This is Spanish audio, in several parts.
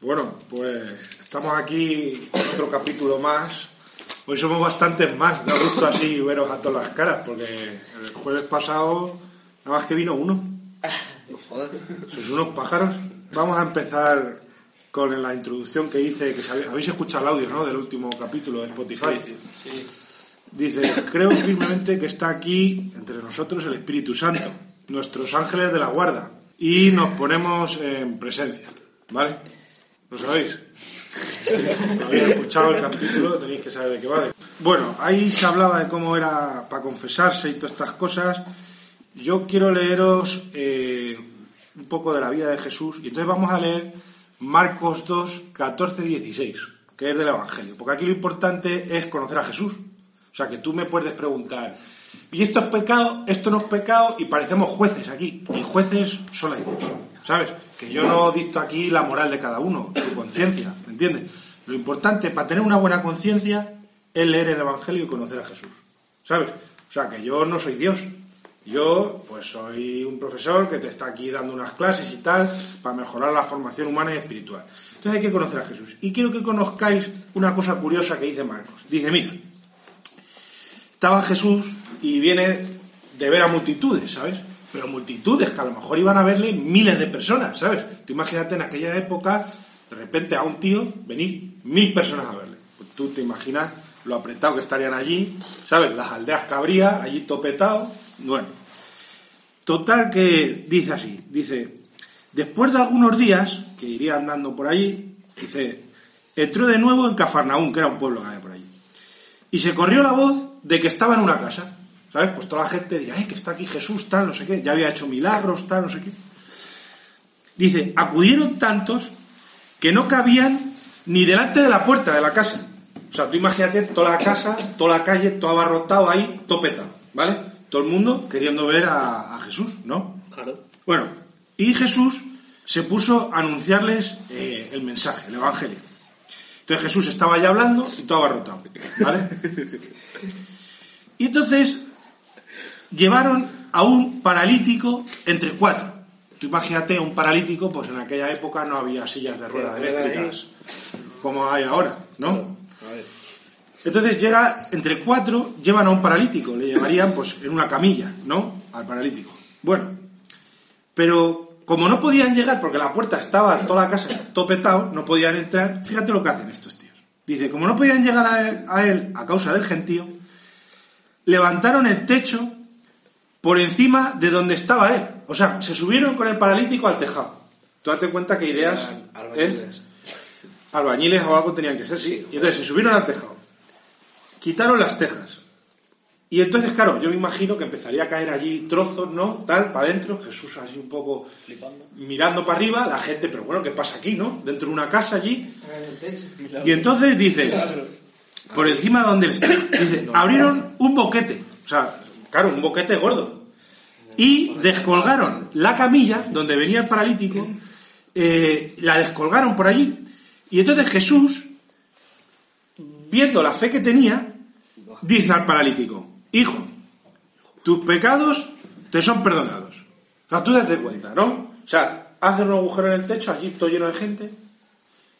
Bueno, pues estamos aquí en otro capítulo más. Hoy somos bastantes más, da gusto así veros a todas las caras, porque el jueves pasado nada más que vino uno. Sois unos pájaros. Vamos a empezar con la introducción que hice, que habéis escuchado el audio, ¿no? Del último capítulo de Spotify. Dice, creo firmemente que está aquí entre nosotros el Espíritu Santo, nuestros ángeles de la guarda, y nos ponemos en presencia, ¿vale? ¿Lo sabéis? Habéis escuchado el capítulo, tenéis que saber de qué va. Bueno, ahí se hablaba de cómo era para confesarse y todas estas cosas. Yo quiero leeros eh, un poco de la vida de Jesús, y entonces vamos a leer Marcos 2, 14, 16, que es del Evangelio, porque aquí lo importante es conocer a Jesús. O sea, que tú me puedes preguntar, ¿y esto es pecado? ¿Esto no es pecado? Y parecemos jueces aquí. Y jueces son ellos, ¿sabes? Que yo no dicto aquí la moral de cada uno, su conciencia, ¿me entiendes? Lo importante para tener una buena conciencia es leer el Evangelio y conocer a Jesús, ¿sabes? O sea, que yo no soy Dios. Yo, pues soy un profesor que te está aquí dando unas clases y tal para mejorar la formación humana y espiritual. Entonces hay que conocer a Jesús. Y quiero que conozcáis una cosa curiosa que dice Marcos. Dice, mira, estaba Jesús y viene de ver a multitudes, ¿sabes? Pero multitudes que a lo mejor iban a verle miles de personas, ¿sabes? Tú imagínate en aquella época, de repente a un tío venir mil personas a verle. Pues tú te imaginas lo apretado que estarían allí, ¿sabes? Las aldeas que habría, allí topetado. Bueno, total que dice así, dice, después de algunos días, que iría andando por allí, dice, entró de nuevo en Cafarnaún, que era un pueblo que había por allí. Y se corrió la voz de que estaba en una casa. ¿Sabes? Pues toda la gente dirá, ¡ay, que está aquí Jesús, tal, no sé qué! Ya había hecho milagros, tal, no sé qué. Dice, acudieron tantos que no cabían ni delante de la puerta de la casa. O sea, tú imagínate toda la casa, toda la calle, todo abarrotado ahí, todo petado, ¿vale? Todo el mundo queriendo ver a, a Jesús, ¿no? Claro. Bueno, y Jesús se puso a anunciarles eh, el mensaje, el Evangelio. Entonces Jesús estaba ya hablando y todo abarrotado, ¿vale? Y entonces llevaron a un paralítico entre cuatro. Tú imagínate un paralítico, pues en aquella época no había sillas de ruedas eléctricas como hay ahora, ¿no? Entonces llega entre cuatro, llevan a un paralítico, le llevarían pues en una camilla, ¿no? Al paralítico. Bueno, pero como no podían llegar porque la puerta estaba, toda la casa topetado, no podían entrar, fíjate lo que hacen estos tíos. Dice, como no podían llegar a él a, él a causa del gentío, levantaron el techo por encima de donde estaba él. O sea, se subieron con el paralítico al tejado. Tú date cuenta que ideas... ¿eh? albañiles. Albañiles o algo tenían que ser, sí. Y entonces se subieron al tejado. Quitaron las tejas. Y entonces, claro, yo me imagino que empezaría a caer allí trozos, ¿no? Tal, para adentro, Jesús así un poco Flipando. mirando para arriba, la gente, pero bueno, ¿qué pasa aquí, no? Dentro de una casa allí. Y entonces dice, por encima de donde él está, dice, abrieron un boquete, o sea, claro, un boquete gordo, y descolgaron la camilla donde venía el paralítico, eh, la descolgaron por allí, y entonces Jesús, viendo la fe que tenía, dice al paralítico, hijo, tus pecados te son perdonados. O sea, tú date cuenta, ¿no? O sea, hacen un agujero en el techo, allí todo lleno de gente,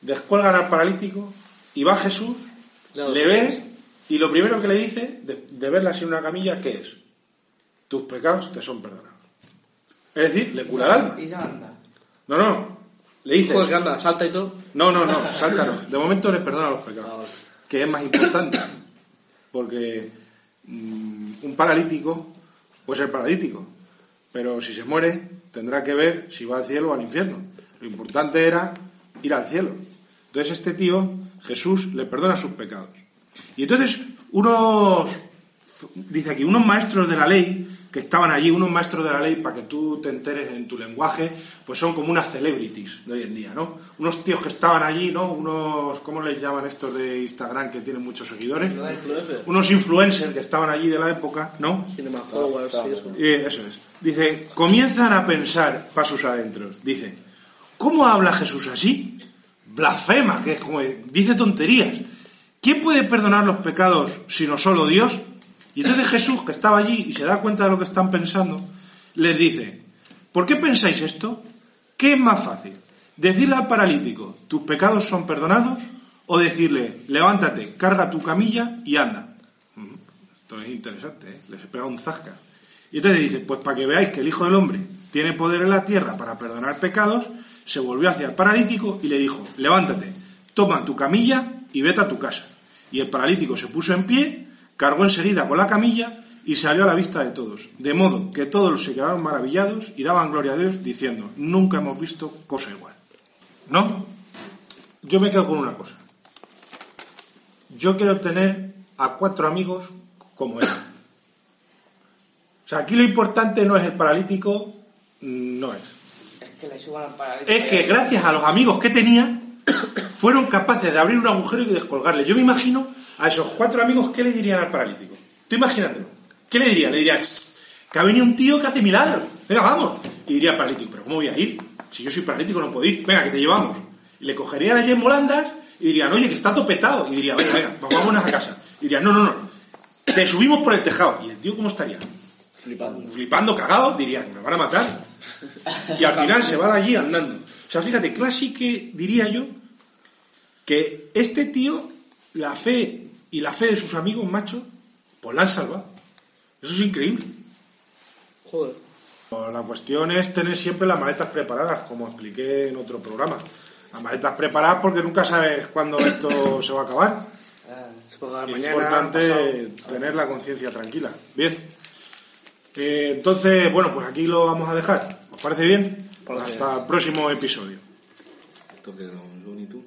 descuelgan al paralítico y va Jesús, No, le ve y lo primero que le dice de, de verla así en una camilla, ¿qué es? Tus pecados te son perdonados. Es decir, le cura el alma. Y ya anda. No, no, le dice... Pues que anda, salta y todo. No, no, no, salta no. De momento les perdona los pecados. Ah. Que es más importante. Porque mm, un paralítico puede ser paralítico. Pero si se muere, tendrá que ver si va al cielo o al infierno. Lo importante era ir al cielo. Entonces este tío, Jesús, le perdona sus pecados. Y entonces unos, dice aquí, unos maestros de la ley que estaban allí, unos maestros de la ley, para que tú te enteres en tu lenguaje, pues son como unas celebrities de hoy en día, ¿no? Unos tíos que estaban allí, ¿no? Unos, ¿cómo les llaman estos de Instagram que tienen muchos seguidores? Unos influencers que estaban allí de la época, ¿no? Más followers y eso. Eh, eso es. Dice, comienzan a pensar pasos adentro. Dice, ¿cómo habla Jesús así? Blasfema, que es como dice tonterías. ¿Quién puede perdonar los pecados sino solo Dios? Y entonces Jesús, que estaba allí y se da cuenta de lo que están pensando, les dice, ¿por qué pensáis esto? ¿Qué es más fácil? ¿Decirle al paralítico, tus pecados son perdonados? ¿O decirle, levántate, carga tu camilla y anda? Mm, Esto es interesante, ¿eh? les pega un zasca. Y entonces dice, pues para que veáis que el Hijo del Hombre tiene poder en la tierra para perdonar pecados, se volvió hacia el paralítico y le dijo, levántate, toma tu camilla y vete a tu casa. Y el paralítico se puso en pie, cargó enseguida con la camilla y salió a la vista de todos. De modo que todos se quedaron maravillados y daban gloria a Dios diciendo, nunca hemos visto cosa igual. ¿No? Yo me quedo con una cosa. Yo quiero tener a cuatro amigos como él. O sea, aquí lo importante no es el paralítico, no es. Es que le suban al paralítico. Es que gracias a los amigos que tenía, fueron capaces de abrir un agujero y descolgarle. Yo me imagino a esos cuatro amigos, ¿qué le dirían al paralítico? Tú imagínatelo. ¿Qué le dirían? Le dirían, "Tss, que ha venido un tío que hace milagros. Venga, vamos. Y diría el paralítico, ¿pero cómo voy a ir? Si yo soy paralítico no puedo ir. Venga, que te llevamos. Y le cogerían allí en volandas y dirían, oye, que está topetado. Y diría, venga, venga, vámonos a casa. Y dirían, no, no, no. Te subimos por el tejado. ¿Y el tío cómo estaría? Flipando. flipando, cagado, dirían, me van a matar. Y al final se va de allí andando. O sea, fíjate, que diría yo que este tío, la fe y la fe de sus amigos machos, pues la han salvado. Eso es increíble. Joder. Pues La cuestión es tener siempre las maletas preparadas, como expliqué en otro programa. Las maletas preparadas porque nunca sabes cuándo esto se va a acabar. Ah, se puede dar Es importante pasado. tener la conciencia tranquila. Bien. Eh, entonces, bueno, pues aquí lo vamos a dejar. ¿Os parece bien? Pues Hasta el próximo episodio. Esto que con Looney Tunes.